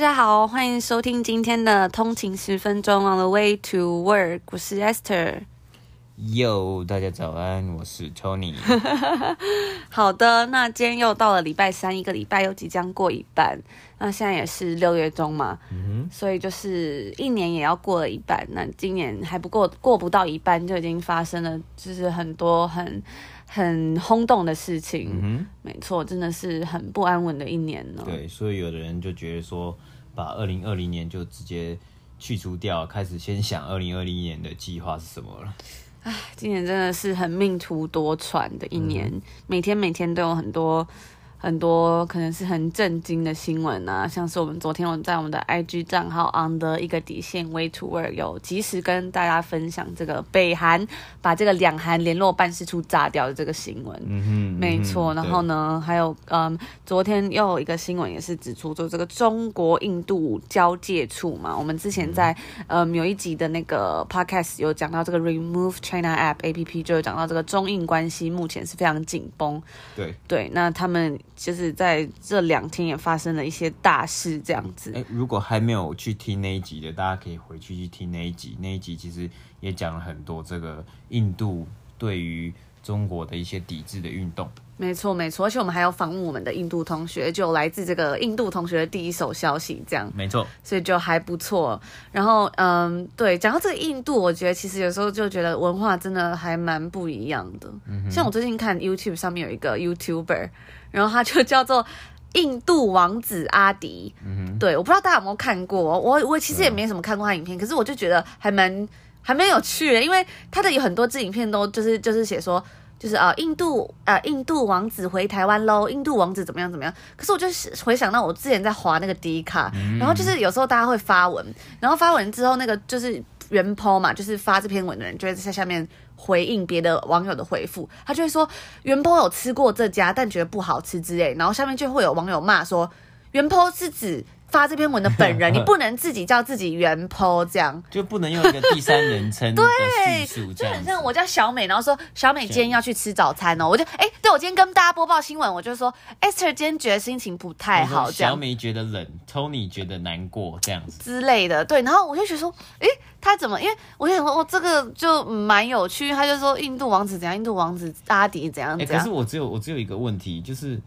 大家好，欢迎收听今天的通勤十分钟 On the way to work，我是 Esther。Yo，大家早安，我是 Tony。好的，那今天又到了礼拜三，一个礼拜又即将过一半。那现在也是六月中嘛，嗯，所以就是一年也要过了一半。那今年还不过过不到一半，就已经发生了，就是很多很很轰动的事情。嗯，没错，真的是很不安稳的一年呢。对，所以有的人就觉得说。把二零二零年就直接去除掉，开始先想二零二零年的计划是什么了。唉，今年真的是很命途多舛的一年，嗯、每天每天都有很多。很多可能是很震惊的新闻啊，像是我们昨天我在我们的 IG 账号 on 的一个底线 way to work 有及时跟大家分享这个北韩把这个两韩联络办事处炸掉的这个新闻。嗯哼，没错。然后呢，还有嗯，昨天又有一个新闻也是指出，就这个中国印度交界处嘛，我们之前在嗯有一集的那个 podcast 有讲到这个 remove China app app 就有讲到这个中印关系目前是非常紧绷。对对，那他们。就是在这两天也发生了一些大事，这样子。哎，如果还没有去听那一集的，大家可以回去去听那一集。那一集其实也讲了很多这个印度对于中国的一些抵制的运动。没错，没错。而且我们还有访问我们的印度同学，就来自这个印度同学的第一手消息，这样。没错。所以就还不错。然后，嗯，对，讲到这个印度，我觉得其实有时候就觉得文化真的还蛮不一样的。嗯。像我最近看 YouTube 上面有一个 YouTuber。然后他就叫做印度王子阿迪，嗯哼，对，我不知道大家有没有看过，我我其实也没什么看过他影片，可是我就觉得还蛮还蛮有趣的，因为他的有很多支影片都就是就是写说，就是啊、呃、印度啊、呃、印度王子回台湾喽，印度王子怎么样怎么样，可是我就回想到我之前在划那个 D 卡，然后就是有时候大家会发文，然后发文之后那个就是。原 po 嘛，就是发这篇文的人就会在下面回应别的网友的回复，他就会说原 po 有吃过这家，但觉得不好吃之类，然后下面就会有网友骂说原 po 是指。发这篇文的本人，你不能自己叫自己原 po 这样，就不能用一个第三人称的叙述这样。就很像我叫小美，然后说小美今天要去吃早餐哦，我就哎、欸，对我今天跟大家播报新闻，我就说 Esther 今天觉得心情不太好，这样。小美觉得冷，Tony 觉得难过，这样子之类的。对，然后我就觉得说，哎、欸，他怎么？因为我就想说，哦，这个就蛮有趣。他就说印度王子怎样，印度王子阿迪怎样怎样。欸、可是我只有我只有一个问题，就是。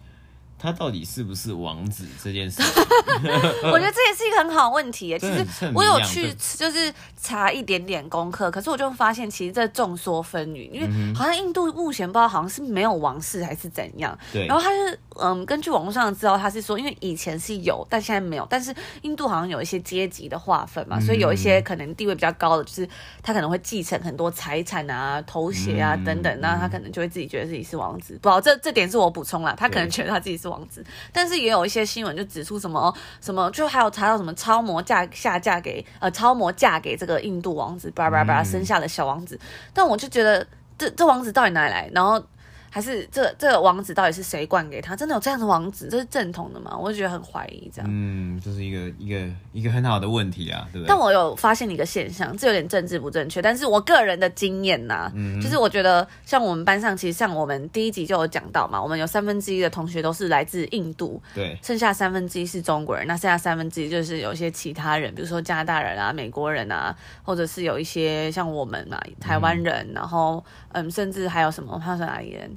他到底是不是王子这件事？我觉得这也是一个很好问题。其实我有去就是查一点点功课，可是我就发现其实这众说纷纭，因为好像印度目前不知道好像是没有王室还是怎样。对。然后他是嗯，根据网络上的资料，他是说因为以前是有，但现在没有。但是印度好像有一些阶级的划分嘛，所以有一些可能地位比较高的，就是他可能会继承很多财产啊、头衔啊等等，那他可能就会自己觉得自己是王子。不知道这这点是我补充了，他可能觉得他自己是王子。王子，但是也有一些新闻就指出什么什么，就还有查到什么超模嫁下嫁给呃超模嫁给这个印度王子，叭叭叭生下了小王子。嗯、但我就觉得这这王子到底哪里来？然后。还是这这个王子到底是谁灌给他？真的有这样的王子？这是正统的吗？我就觉得很怀疑这样。嗯，这是一个一个一个很好的问题啊，对不对？但我有发现一个现象，这有点政治不正确，但是我个人的经验呐、啊，嗯、就是我觉得像我们班上，其实像我们第一集就有讲到嘛，我们有三分之一的同学都是来自印度，对，剩下三分之一是中国人，那剩下三分之一就是有一些其他人，比如说加拿大人啊、美国人啊，或者是有一些像我们嘛，台湾人，嗯、然后嗯，甚至还有什么，他是哪里人？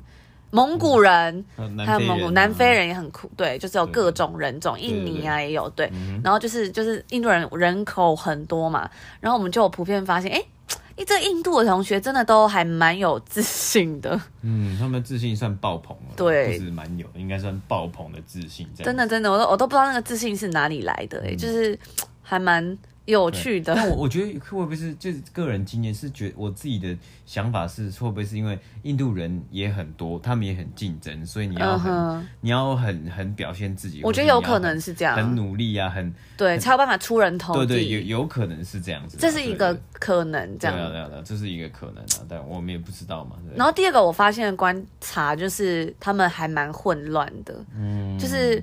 蒙古人，嗯、还有蒙古南非人也很酷，对，就是有各种人种，印尼啊也有，对，然后就是就是印度人人口很多嘛，然后我们就有普遍发现，哎，一这印度的同学真的都还蛮有自信的，嗯，他们自信算爆棚了，对，就是蛮有，应该算爆棚的自信，真的真的，我都我都不知道那个自信是哪里来的，哎、嗯，就是还蛮。有趣的，但我我觉得会不会是就是个人经验是觉得我自己的想法是会不会是因为印度人也很多，他们也很竞争，所以你要很、uh huh. 你要很很表现自己。我觉得有可能是这样，很努力啊，很对很才有办法出人头地。对对，有有可能是这样子，这是一个可能这样。对啊对啊对啊，这是一个可能啊，但我们也不知道嘛。然后第二个我发现的观察就是他们还蛮混乱的，嗯，就是。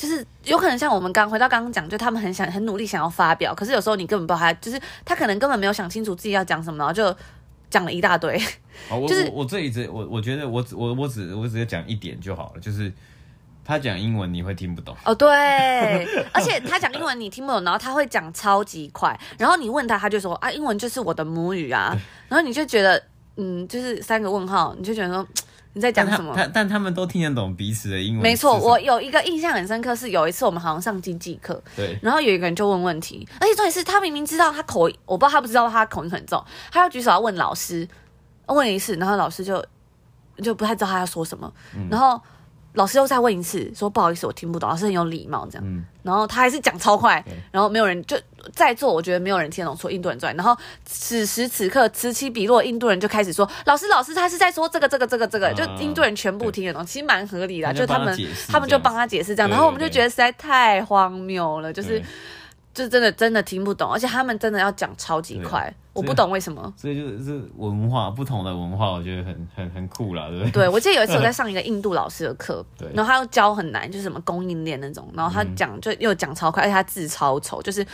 就是有可能像我们刚回到刚刚讲，就他们很想很努力想要发表，可是有时候你根本不知道他，就是他可能根本没有想清楚自己要讲什么，然后就讲了一大堆。哦，就是我，我，这一直我我觉得我只我我只我只讲一点就好了，就是。他讲英文你会听不懂哦，对，而且他讲英文你听不懂，然后他会讲超级快，然后你问他，他就说啊，英文就是我的母语啊，然后你就觉得嗯，就是三个问号，你就觉得说你在讲什么？但他，但他们都听得懂彼此的英文。没错，我有一个印象很深刻，是有一次我们好像上经济课，对，然后有一个人就问问题，而且重点是他明明知道他口音，我不知道他不知道他口音很重，他要举手要问老师，问一次，然后老师就就不太知道他要说什么，嗯、然后。老师又再问一次，说不好意思，我听不懂。老师很有礼貌，这样，嗯、然后他还是讲超快，然后没有人就在座，我觉得没有人听得懂，说印度人之外。然后此时此刻此起彼落，印度人就开始说：“老师，老师，他是在说这个，这个，这个，这个。”就印度人全部听得懂，其实蛮合理的，就他们他们就帮他解释这样，然后我们就觉得实在太荒谬了，就是。就真的真的听不懂，而且他们真的要讲超级快，我不懂为什么。所以就是文化不同的文化，我觉得很很很酷啦，对不对？对，我记得有一次我在上一个印度老师的课，然后他又教很难，就是什么供应链那种，然后他讲就又讲超快，而且他字超丑，就是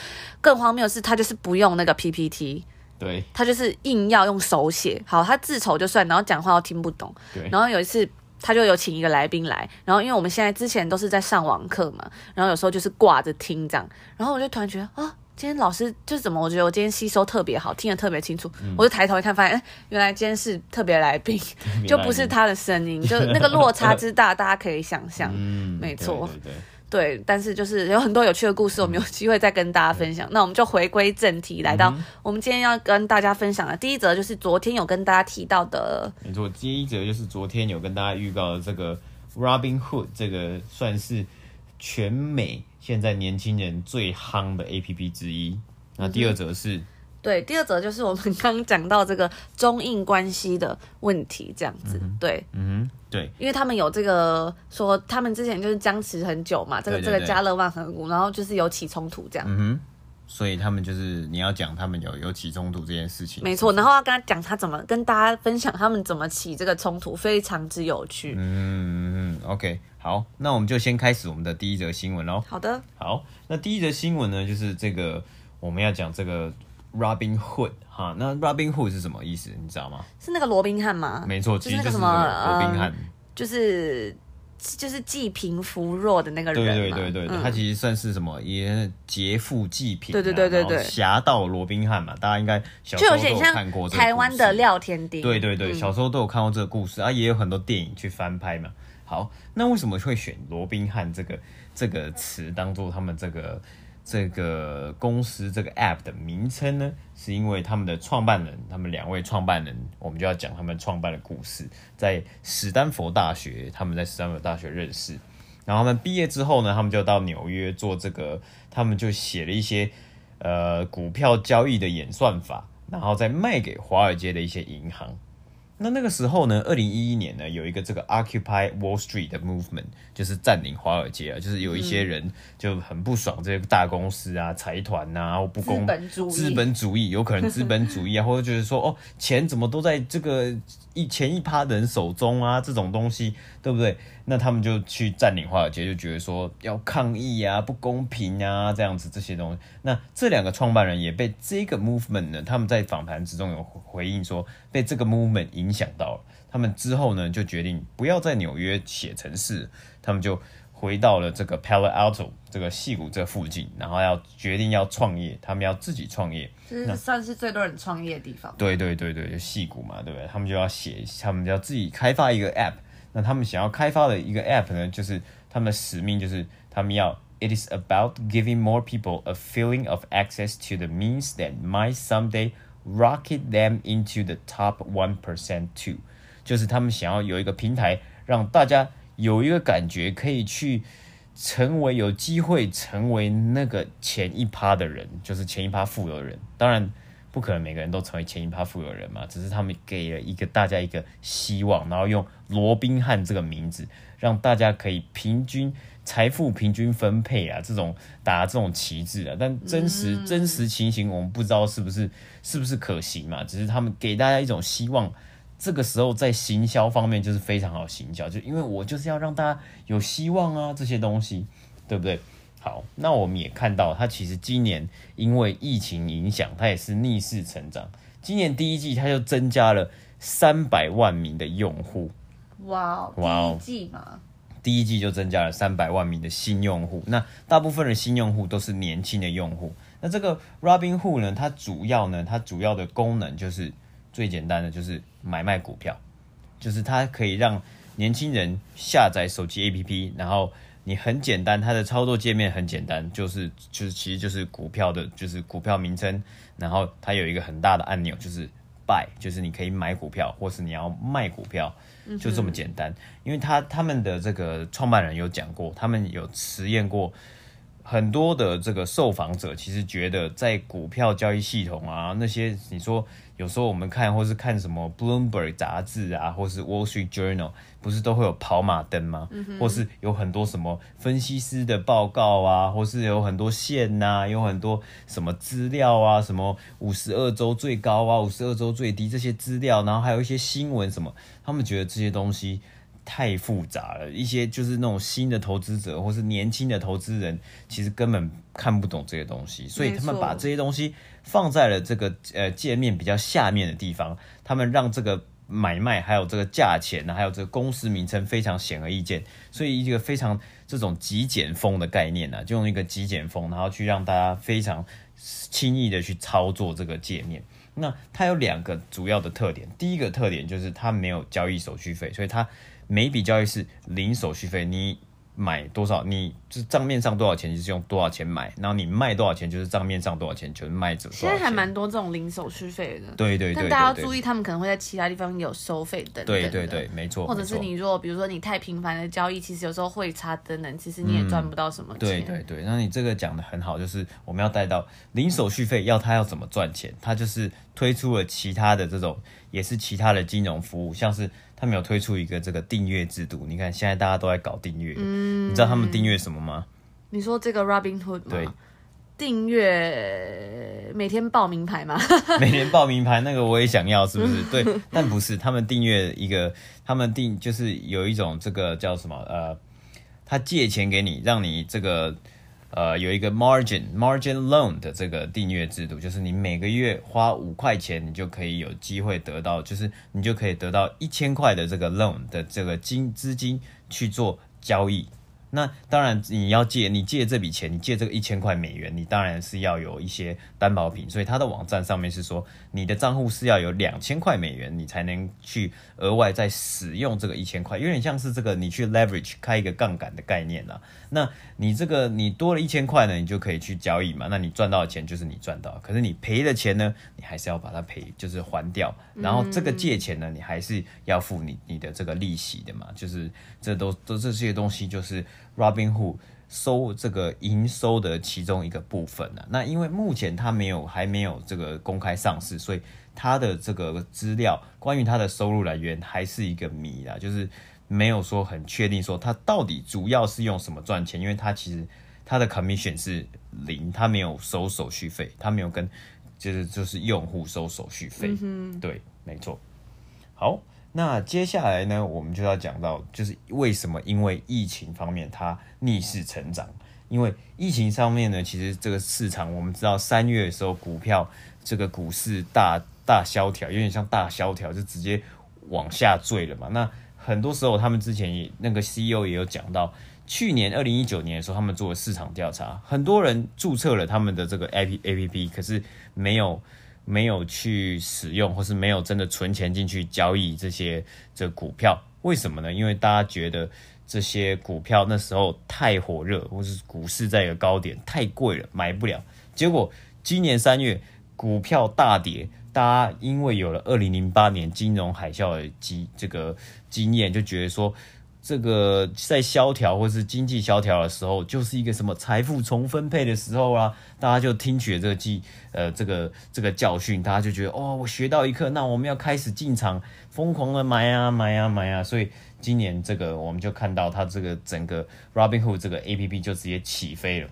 更荒谬的是他就是不用那个 PPT，对，他就是硬要用手写。好，他字丑就算，然后讲话又听不懂。对，然后有一次。他就有请一个来宾来，然后因为我们现在之前都是在上网课嘛，然后有时候就是挂着听这样，然后我就突然觉得啊，今天老师就是怎么？我觉得我今天吸收特别好，听得特别清楚，嗯、我就抬头一看，发现原来今天是特别来宾，就不是他的声音，就那个落差之大，大家可以想象，嗯，没错。对对对对，但是就是有很多有趣的故事，我们有机会再跟大家分享。嗯、那我们就回归正题，来到我们今天要跟大家分享的第一则，就是昨天有跟大家提到的。没错，第一则就是昨天有跟大家预告的这个 Robinhood，这个算是全美现在年轻人最夯的 APP 之一。那第二则是。嗯对，第二则就是我们刚讲到这个中印关系的问题，这样子，嗯、对，嗯，对，因为他们有这个说，他们之前就是僵持很久嘛，这个这个加勒万河谷，然后就是有起冲突这样，嗯哼，所以他们就是你要讲他们有有起冲突这件事情，没错，然后要跟他讲他怎么跟大家分享他们怎么起这个冲突，非常之有趣，嗯嗯，OK，好，那我们就先开始我们的第一则新闻喽，好的，好，那第一则新闻呢，就是这个我们要讲这个。Robinhood 哈，那 Robinhood 是什么意思？你知道吗？是那个罗宾汉吗？没错，其实就是什么罗宾汉，就是就是济贫扶弱的那个人。对对对对，他其实算是什么？也劫富济贫。对对对对对，侠盗罗宾汉嘛，大家应该小时候都有看过。台湾的廖天丁。对对对，小时候都有看过这个故事啊，也有很多电影去翻拍嘛。好，那为什么会选罗宾汉这个这个词当做他们这个？这个公司这个 app 的名称呢，是因为他们的创办人，他们两位创办人，我们就要讲他们创办的故事。在史丹佛大学，他们在史丹佛大学认识，然后他们毕业之后呢，他们就到纽约做这个，他们就写了一些呃股票交易的演算法，然后再卖给华尔街的一些银行。那那个时候呢，二零一一年呢，有一个这个 Occupy Wall Street 的 movement，就是占领华尔街啊，就是有一些人就很不爽这些大公司啊、财团啊，或不公资本主义，资本主义有可能资本主义啊，或者就是说哦，钱怎么都在这个一前一趴的人手中啊，这种东西，对不对？那他们就去占领华尔街，就觉得说要抗议啊，不公平啊，这样子这些东西。那这两个创办人也被这个 movement 呢，他们在访谈之中有回应说，被这个 movement 影响到了。他们之后呢，就决定不要在纽约写城市，他们就回到了这个 Palo Alto 这个戏谷这附近，然后要决定要创业，他们要自己创业，这是算是最多人创业的地方。对对对对，就戏谷嘛，对不对？他们就要写，他们就要自己开发一个 app。那他们想要开发的一个 app 呢，就是他们的使命就是他们要 It is about giving more people a feeling of access to the means that might someday rocket them into the top one percent too。就是他们想要有一个平台，让大家有一个感觉，可以去成为有机会成为那个前一趴的人，就是前一趴富有的人。当然。不可能每个人都成为前一趴富有人嘛，只是他们给了一个大家一个希望，然后用罗宾汉这个名字，让大家可以平均财富平均分配啊，这种打这种旗帜啊，但真实、嗯、真实情形我们不知道是不是是不是可行嘛，只是他们给大家一种希望，这个时候在行销方面就是非常好行销，就因为我就是要让大家有希望啊，这些东西，对不对？好，那我们也看到，它其实今年因为疫情影响，它也是逆势成长。今年第一季，它就增加了三百万名的用户。哇，哇，第一季嘛？第一季就增加了三百万名的新用户。那大部分的新用户都是年轻的用户。那这个 Robinhood 呢，它主要呢，它主要的功能就是最简单的，就是买卖股票，就是它可以让年轻人下载手机 APP，然后你很简单，它的操作界面很简单，就是就是其实就是股票的，就是股票名称，然后它有一个很大的按钮，就是 Buy，就是你可以买股票，或是你要卖股票，就这么简单。因为他他们的这个创办人有讲过，他们有实验过。很多的这个受访者其实觉得，在股票交易系统啊，那些你说有时候我们看或是看什么 Bloomberg 杂志啊，或是 Wall Street Journal，不是都会有跑马灯吗？嗯、或是有很多什么分析师的报告啊，或是有很多线呐、啊，有很多什么资料啊，什么五十二周最高啊，五十二周最低这些资料，然后还有一些新闻什么，他们觉得这些东西。太复杂了，一些就是那种新的投资者或是年轻的投资人，其实根本看不懂这些东西，所以他们把这些东西放在了这个呃界面比较下面的地方，他们让这个买卖还有这个价钱呢，还有这个公司名称非常显而易见，所以一个非常这种极简风的概念呢，就用一个极简风，然后去让大家非常轻易的去操作这个界面。那它有两个主要的特点，第一个特点就是它没有交易手续费，所以它。每笔交易是零手续费，你买多少，你就账面上多少钱就是用多少钱买，然后你卖多少钱就是账面上多少钱就是卖走。现在还蛮多这种零手续费的，对对对，對。但大家要注意，他们可能会在其他地方有收费等等。对对对，没错。或者是你如果比如说你太频繁的交易，其实有时候汇差等等，其实你也赚不到什么钱。对对对，那你这个讲的很好，就是我们要带到零手续费，要他要怎么赚钱，他就是推出了其他的这种，也是其他的金融服务，像是。他们有推出一个这个订阅制度，你看现在大家都在搞订阅，嗯，你知道他们订阅什么吗？你说这个 Robinhood 吗？对，订阅每天报名牌吗？每天报名牌那个我也想要，是不是？对，但不是，他们订阅一个，他们订就是有一种这个叫什么？呃，他借钱给你，让你这个。呃，有一个 margin margin loan 的这个订阅制度，就是你每个月花五块钱，你就可以有机会得到，就是你就可以得到一千块的这个 loan 的这个金资金去做交易。那当然，你要借，你借这笔钱，你借这个一千块美元，你当然是要有一些担保品。所以他的网站上面是说，你的账户是要有两千块美元，你才能去额外再使用这个一千块，有点像是这个你去 leverage 开一个杠杆的概念啦。那你这个你多了一千块呢，你就可以去交易嘛。那你赚到的钱就是你赚到，可是你赔的钱呢，你还是要把它赔，就是还掉。然后这个借钱呢，你还是要付你你的这个利息的嘛。就是这都都这些东西就是 Robinhood 收这个营收的其中一个部分啊。那因为目前它没有还没有这个公开上市，所以它的这个资料关于它的收入来源还是一个谜啦，就是。没有说很确定说它到底主要是用什么赚钱，因为它其实它的 commission 是零，它没有收手续费，它没有跟就是就是用户收手续费，嗯，对，没错。好，那接下来呢，我们就要讲到就是为什么因为疫情方面它逆势成长，因为疫情上面呢，其实这个市场我们知道三月的时候股票这个股市大大萧条，有点像大萧条，就直接往下坠了嘛，那。很多时候，他们之前也那个 CEO 也有讲到，去年二零一九年的时候，他们做了市场调查，很多人注册了他们的这个 A P A P P，可是没有没有去使用，或是没有真的存钱进去交易这些这股票，为什么呢？因为大家觉得这些股票那时候太火热，或是股市在一个高点太贵了，买不了。结果今年三月股票大跌。大家因为有了二零零八年金融海啸的经这个经验，就觉得说，这个在萧条或是经济萧条的时候，就是一个什么财富重分配的时候啊。大家就听取这个记呃这个这个教训，大家就觉得哦，我学到一课，那我们要开始进场疯狂的买啊买啊买啊。所以今年这个我们就看到它这个整个 Robinhood 这个 APP 就直接起飞了。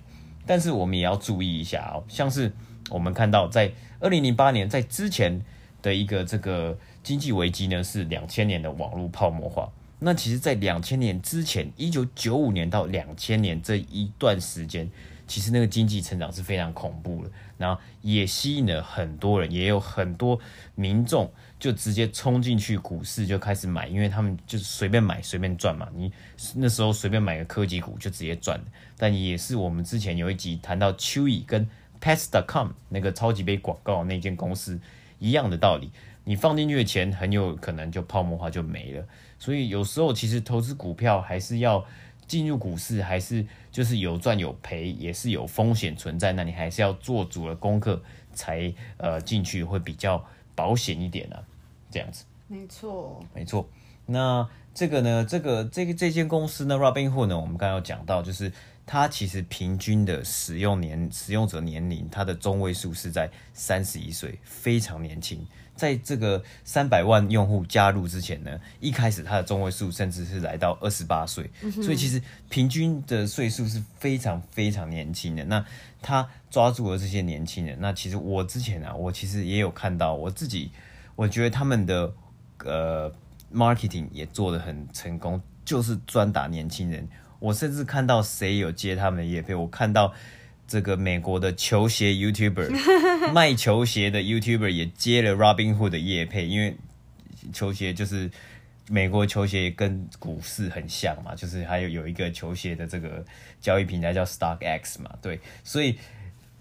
但是我们也要注意一下哦，像是。我们看到，在二零零八年，在之前的一个这个经济危机呢，是两千年的网络泡沫化。那其实，在两千年之前，一九九五年到两千年这一段时间，其实那个经济成长是非常恐怖的，然后也吸引了很多人，也有很多民众就直接冲进去股市就开始买，因为他们就是随便买随便赚嘛。你那时候随便买个科技股就直接赚，但也是我们之前有一集谈到 Chewy 跟 Pets.com 那个超级杯广告那间公司一样的道理，你放进去的钱很有可能就泡沫化就没了。所以有时候其实投资股票还是要。进入股市还是就是有赚有赔，也是有风险存在。那你还是要做足了功课才呃进去，会比较保险一点啊。这样子，没错，没错。那这个呢，这个这个这间公司呢，Robinhood 呢，我们刚刚有讲到，就是它其实平均的使用年使用者年龄，它的中位数是在三十一岁，非常年轻。在这个三百万用户加入之前呢，一开始它的中位数甚至是来到二十八岁，所以其实平均的岁数是非常非常年轻的。那他抓住了这些年轻人，那其实我之前啊，我其实也有看到，我自己我觉得他们的呃 marketing 也做得很成功，就是专打年轻人。我甚至看到谁有接他们的业配，我看到。这个美国的球鞋 YouTuber 卖球鞋的 YouTuber 也接了 Robinhood 的业配，因为球鞋就是美国球鞋跟股市很像嘛，就是还有有一个球鞋的这个交易平台叫 StockX 嘛，对，所以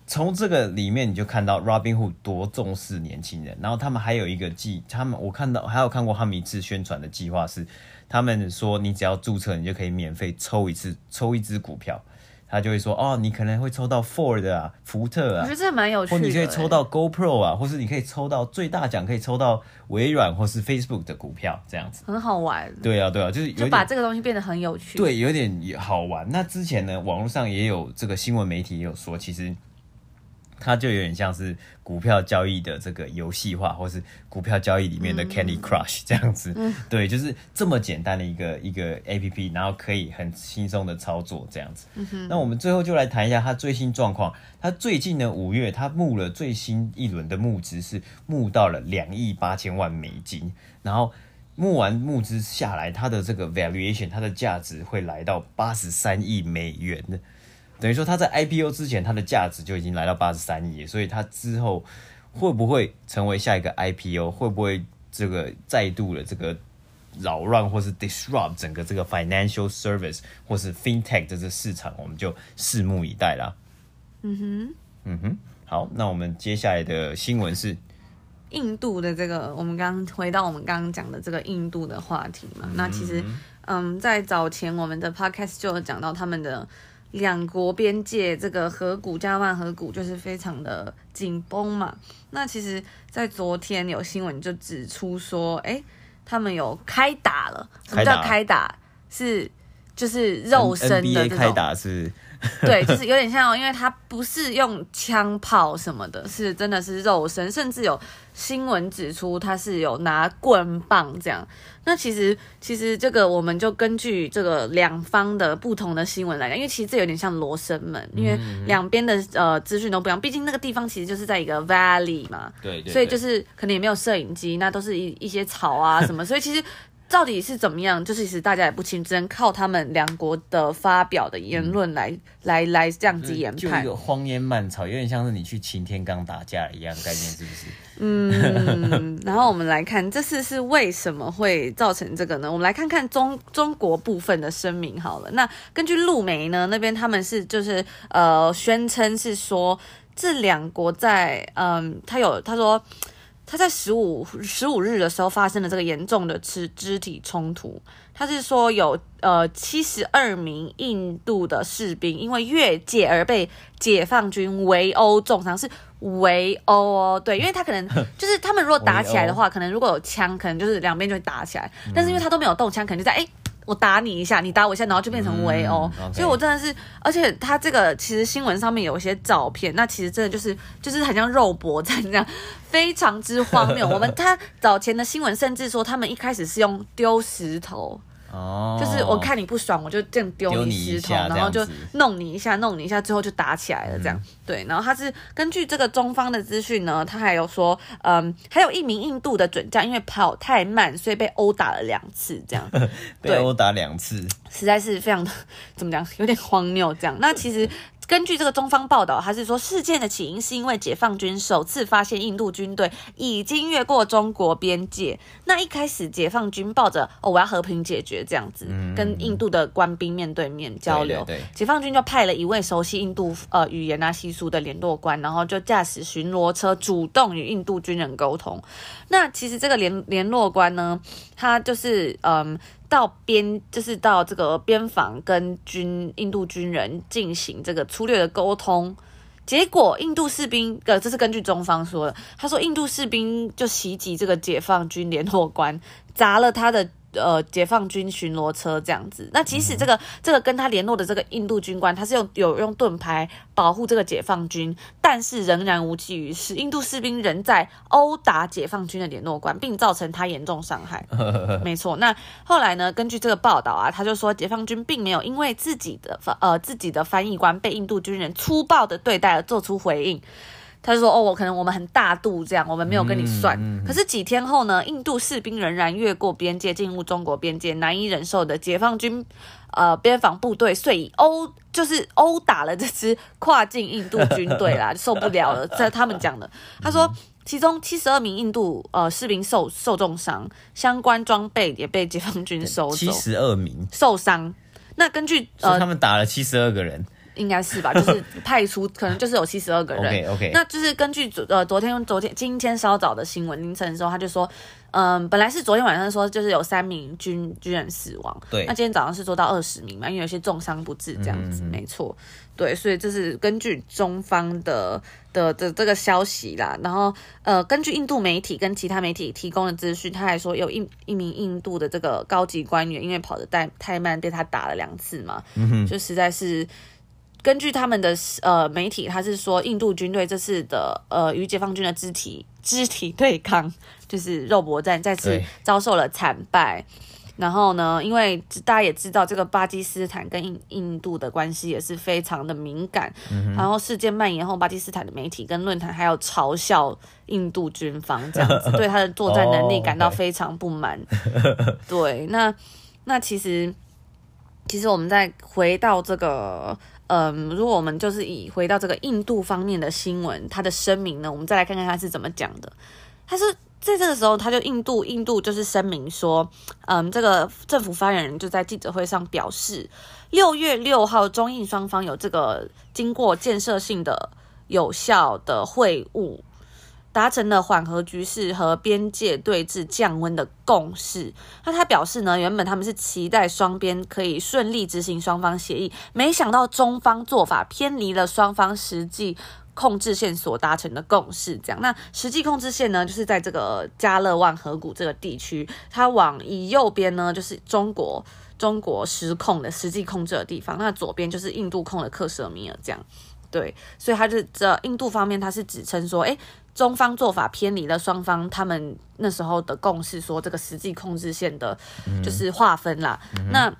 从这个里面你就看到 Robinhood 多重视年轻人，然后他们还有一个计，他们我看到还有看过他们一次宣传的计划是，他们说你只要注册，你就可以免费抽一次抽一支股票。他就会说哦，你可能会抽到 Ford 啊，福特啊，我觉得这蛮有趣的。或你可以抽到 GoPro 啊，或是你可以抽到最大奖，可以抽到微软或是 Facebook 的股票，这样子很好玩。对啊，对啊，就是就把这个东西变得很有趣。对，有点好玩。那之前呢，网络上也有这个新闻媒体也有说，其实。它就有点像是股票交易的这个游戏化，或是股票交易里面的 Candy Crush 这样子，嗯、对，就是这么简单的一个一个 APP，然后可以很轻松的操作这样子。嗯、那我们最后就来谈一下它最新状况。它最近的五月，它募了最新一轮的募资是募到了两亿八千万美金，然后募完募资下来，它的这个 valuation，它的价值会来到八十三亿美元的。等于说，它在 IPO 之前，它的价值就已经来到八十三亿，所以它之后会不会成为下一个 IPO？会不会这个再度的这个扰乱或是 disrupt 整个这个 financial service 或是 fintech 的这个市场？我们就拭目以待啦。嗯哼，嗯哼，好，那我们接下来的新闻是印度的这个，我们刚回到我们刚刚讲的这个印度的话题嘛。那其实，嗯，在早前我们的 podcast 就有讲到他们的。两国边界这个河谷加万河谷就是非常的紧绷嘛。那其实，在昨天有新闻就指出说，哎、欸，他们有开打了。什么叫开打？是就是肉身的这种。开打是。对，就是有点像，因为他不是用枪炮什么的，是真的是肉身，甚至有新闻指出他是有拿棍棒这样。那其实其实这个我们就根据这个两方的不同的新闻来讲，因为其实这有点像罗生门，因为两边的呃资讯都不一样，毕竟那个地方其实就是在一个 valley 嘛，对，对，对，所以就是可能也没有摄影机，那都是一一些草啊什么，所以其实。到底是怎么样？就是其实大家也不清，只能靠他们两国的发表的言论来、嗯、来来这样子研判。就一个荒烟蔓草，有点像是你去擎天岗打架一样概念，是不是？嗯。然后我们来看这次是为什么会造成这个呢？我们来看看中中国部分的声明好了。那根据陆媒呢，那边他们是就是呃宣称是说这两国在嗯，他有他说。他在十五十五日的时候发生了这个严重的肢肢体冲突。他是说有呃七十二名印度的士兵因为越界而被解放军围殴重伤，是围殴哦，对，因为他可能就是他们如果打起来的话，可能如果有枪，可能就是两边就会打起来，但是因为他都没有动枪，可能就在哎。我打你一下，你打我一下，然后就变成围殴。嗯 okay、所以我真的是，而且他这个其实新闻上面有一些照片，那其实真 的就是就是很像肉搏战这样，非常之荒谬。我们他早前的新闻甚至说，他们一开始是用丢石头。哦，就是我看你不爽，我就这样丢你石头，然后就弄你一下，弄你一下，之后就打起来了，这样。嗯、对，然后他是根据这个中方的资讯呢，他还有说，嗯，还有一名印度的准将因为跑太慢，所以被殴打了两次，这样。被殴打两次，实在是非常的 怎么讲，有点荒谬这样。那其实根据这个中方报道，他是说事件的起因是因为解放军首次发现印度军队已经越过中国边界。那一开始解放军抱着哦，我要和平解决这样子，嗯、跟印度的官兵面对面交流。对对对，解放军就派了一位熟悉印度呃语言啊习俗的联络官，然后就驾驶巡逻车主动与印度军人沟通。那其实这个联联络官呢，他就是嗯。到边就是到这个边防跟军印度军人进行这个粗略的沟通，结果印度士兵呃，这是根据中方说的，他说印度士兵就袭击这个解放军联络官，砸了他的。呃，解放军巡逻车这样子，那即使这个这个跟他联络的这个印度军官，他是用有用盾牌保护这个解放军，但是仍然无济于事。印度士兵仍在殴打解放军的联络官，并造成他严重伤害。没错，那后来呢？根据这个报道啊，他就说解放军并没有因为自己的呃自己的翻译官被印度军人粗暴的对待而做出回应。他就说：“哦，我可能我们很大度这样，我们没有跟你算。嗯嗯、可是几天后呢，印度士兵仍然越过边界进入中国边界，难以忍受的解放军呃边防部队遂以殴就是殴打了这支跨境印度军队啦，受不了了。这他们讲的，他说其中七十二名印度呃士兵受受重伤，相关装备也被解放军收走。七十二名受伤。那根据呃，他们打了七十二个人。”应该是吧，就是派出可能就是有七十二个人。OK OK，那就是根据昨呃昨天昨天今天稍早的新闻凌晨的时候，他就说，嗯，本来是昨天晚上说就是有三名军军人死亡，对，那今天早上是做到二十名嘛，因为有些重伤不治这样子，嗯、没错，对，所以这是根据中方的的的这个消息啦，然后呃，根据印度媒体跟其他媒体提供的资讯，他还说有一一名印度的这个高级官员因为跑得太太慢被他打了两次嘛，就实在是。根据他们的呃媒体，他是说印度军队这次的呃与解放军的肢体肢体对抗，就是肉搏战，再次遭受了惨败。然后呢，因为大家也知道，这个巴基斯坦跟印印度的关系也是非常的敏感。嗯、然后事件蔓延后，巴基斯坦的媒体跟论坛还有嘲笑印度军方这样子，对他的作战能力感到非常不满。哦、对，那那其实其实我们再回到这个。嗯，如果我们就是以回到这个印度方面的新闻，他的声明呢，我们再来看看他是怎么讲的。他是在这个时候，他就印度印度就是声明说，嗯，这个政府发言人就在记者会上表示，六月六号中印双方有这个经过建设性的、有效的会晤。达成了缓和局势和边界对峙降温的共识。那他表示呢，原本他们是期待双边可以顺利执行双方协议，没想到中方做法偏离了双方实际控制线所达成的共识。这样，那实际控制线呢，就是在这个加勒万河谷这个地区，它往以右边呢就是中国中国实控的实际控制的地方，那左边就是印度控的克什米尔。这样，对，所以他就这印度方面他是指称说，诶。中方做法偏离了双方他们那时候的共识，说这个实际控制线的，就是划分啦。嗯、那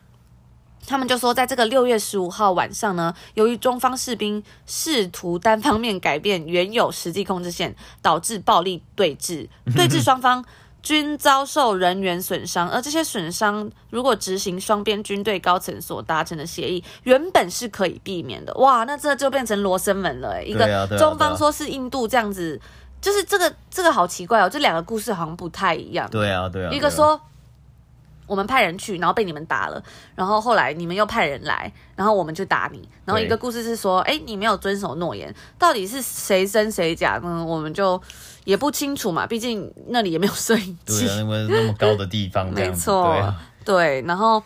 他们就说，在这个六月十五号晚上呢，由于中方士兵试图单方面改变原有实际控制线，导致暴力对峙，对峙双方均遭受人员损伤。而这些损伤，如果执行双边军队高层所达成的协议，原本是可以避免的。哇，那这就变成罗生门了。一个中方说是印度这样子。就是这个这个好奇怪哦，这两个故事好像不太一样。对啊，对啊。一个说我们派人去，然后被你们打了，然后后来你们又派人来，然后我们就打你。然后一个故事是说，哎对，你没有遵守诺言，到底是谁真谁假呢？我们就也不清楚嘛，毕竟那里也没有摄影机。对啊，因为那么高的地方，没错。对啊，对，然后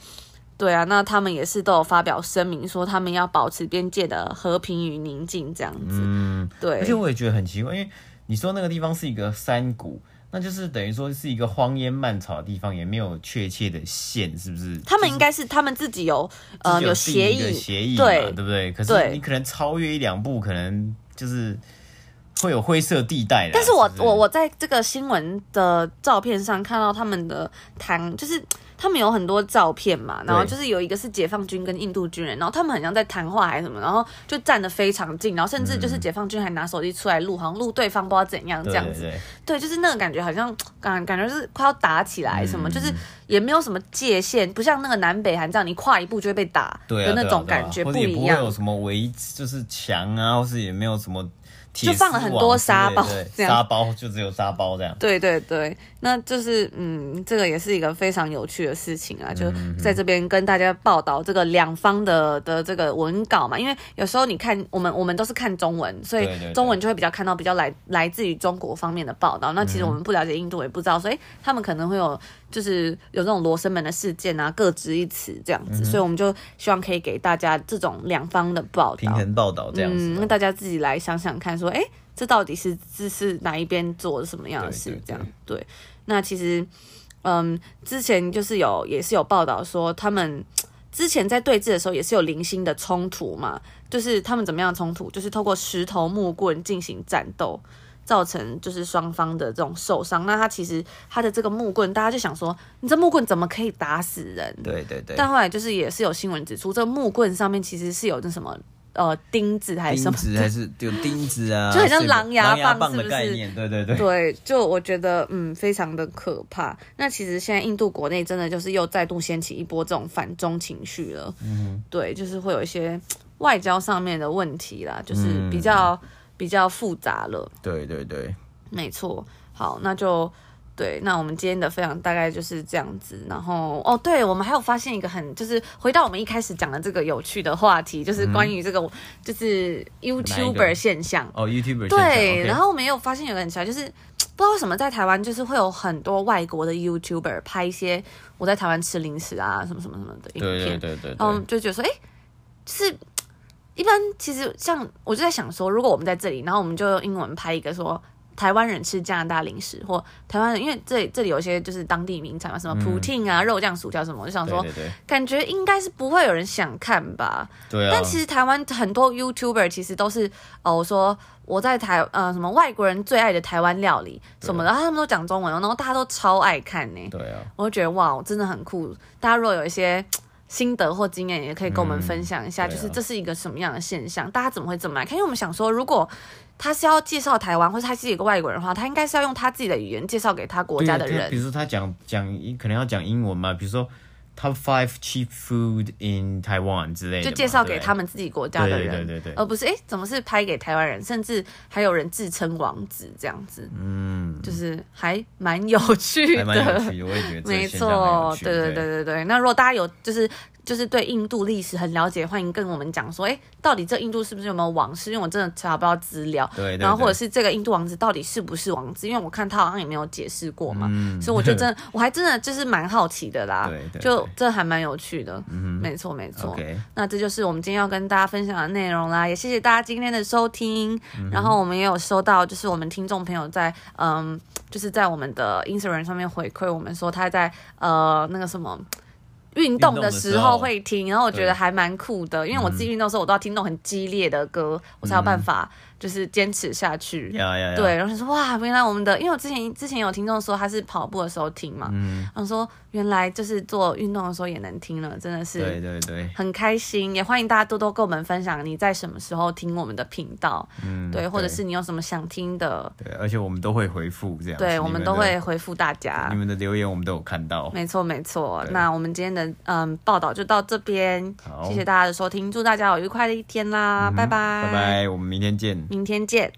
对啊，那他们也是都有发表声明，说他们要保持边界的和平与宁静这样子。嗯，对。而且我也觉得很奇怪，因为。你说那个地方是一个山谷，那就是等于说是一个荒烟蔓草的地方，也没有确切的线，是不是？他们应该是他们自己有呃有协议，协议对对不对？可是你可能超越一两步，可能就是会有灰色地带的。但是我我我在这个新闻的照片上看到他们的谈，就是他们有很多照片嘛，然后就是有一个是解放军跟印度军人，然后他们很像在谈话还是什么，然后就站得非常近，然后甚至就是解放军还拿手机出来录，好像录对方不知道怎样这样子。对，对，对，对，就是那个感觉好像感感觉是快要打起来什么，嗯、就是也没有什么界限，不像那个南北韩这样，你跨一步就会被打的那种感觉不一样。不会有什么围就是墙啊，或是也没有什么。就放了很多沙包，沙包就只有沙包这样。对对对，那就是嗯，这个也是一个非常有趣的事情啊，就在这边跟大家报道这个两方的的这个文稿嘛，因为有时候你看我们我们都是看中文，所以中文就会比较看到比较来来自于中国方面的报道。那其实我们不了解印度，也不知道，所以他们可能会有就是有这种罗生门的事件啊，各执一词这样子，所以我们就希望可以给大家这种两方的报道，平衡报道这样子，那大家自己来想想看说。说，哎，这到底是这是哪一边做的什么样的事？这样对。那其实，嗯，之前就是有也是有报道说，他们之前在对峙的时候也是有零星的冲突嘛。就是他们怎么样冲突？就是透过石头木棍进行战斗，造成就是双方的这种受伤。那他其实他的这个木棍，大家就想说，你这木棍怎么可以打死人？对对对。但后来就是也是有新闻指出，这个木棍上面其实是有那什么。呃，钉子还是什么？钉子还是有钉子啊？就很像狼牙棒，是不是？的概念，对对对。对，就我觉得，嗯，非常的可怕。那其实现在印度国内真的就是又再度掀起一波这种反中情绪了。嗯，对，就是会有一些外交上面的问题啦，就是比较、嗯、比较复杂了。对对对，没错。好，那就。对，那我们今天的分享大概就是这样子。然后哦，对，我们还有发现一个很，就是回到我们一开始讲的这个有趣的话题，就是关于这个、嗯、就是 YouTuber 现象。哦，YouTuber 对。然后我们也有发现有个很奇怪，就是不知道为什么在台湾就是会有很多外国的 YouTuber 拍一些我在台湾吃零食啊什么什么什么的影片。对对对对。然后就觉得说，哎，就是一般其实像我就在想说，如果我们在这里，然后我们就用英文拍一个说。台湾人吃加拿大零食，或台湾人，因为这里这里有些就是当地名产嘛，什么 Poutine 啊、嗯、肉酱薯条什么，我就想说，对对对，感觉应该是不会有人想看吧。对啊。但其实台湾很多 YouTuber 其实都是哦，我说我在台呃什么外国人最爱的台湾料理什么的，然后他们都讲中文，然后大家都超爱看呢。对啊。我就觉得哇，真的很酷。大家如果有一些心得或经验，也可以跟我们分享一下，就是这是一个什么样的现象？大家怎么会这么来看？因为我们想说，如果他是要介绍台湾，或者他是一个外国人的话，他应该是要用他自己的语言介绍给他国家的人。比如说他讲讲英，可能要讲英文嘛。比如说 Top Five Cheap Food in Taiwan 之类的，就介绍给他们自己国家的人，对对对对，而不是哎，怎么是拍给台湾人？甚至还有人自称王子这样子，嗯，就是还蛮有趣的，还蛮有趣的，我也觉得没错，对对对对对。那如果大家有就是。就是对印度历史很了解，欢迎跟我们讲说，哎，到底这印度是不是有没有王室？因为我真的查不到资料。对，对，对。然后或者是这个印度王子到底是不是王子？因为我看他好像也没有解释过嘛。嗯。所以我觉得真的，我还真的就是蛮好奇的啦。对，对，对。就这还蛮有趣的。嗯。没错，没错。Okay. 那这就是我们今天要跟大家分享的内容啦，也谢谢大家今天的收听。嗯。然后我们也有收到，就是我们听众朋友在嗯，就是在我们的 Instagram 上面回馈我们说他在呃那个什么。运动的时候。会听，然后我觉得还蛮酷的，因为我自己运动的时候，我都要听那种很激烈的歌，嗯、我才有办法。就是坚持下去，对，然后就说哇，原来我们的，因为我之前之前有听众说他是跑步的时候听嘛，嗯，然后说原来就是做运动的时候也能听了，真的是，对对对，很开心，也欢迎大家多多跟我们分享你在什么时候听我们的频道，嗯，对，或者是你有什么想听的，对，而且我们都会回复这样，对，我们都会回复大家，你们的留言我们都有看到，没错没错，那我们今天的嗯报道就到这边，谢谢大家的收听，祝大家有愉快的一天啦，拜拜，拜拜，我们明天见。明天见。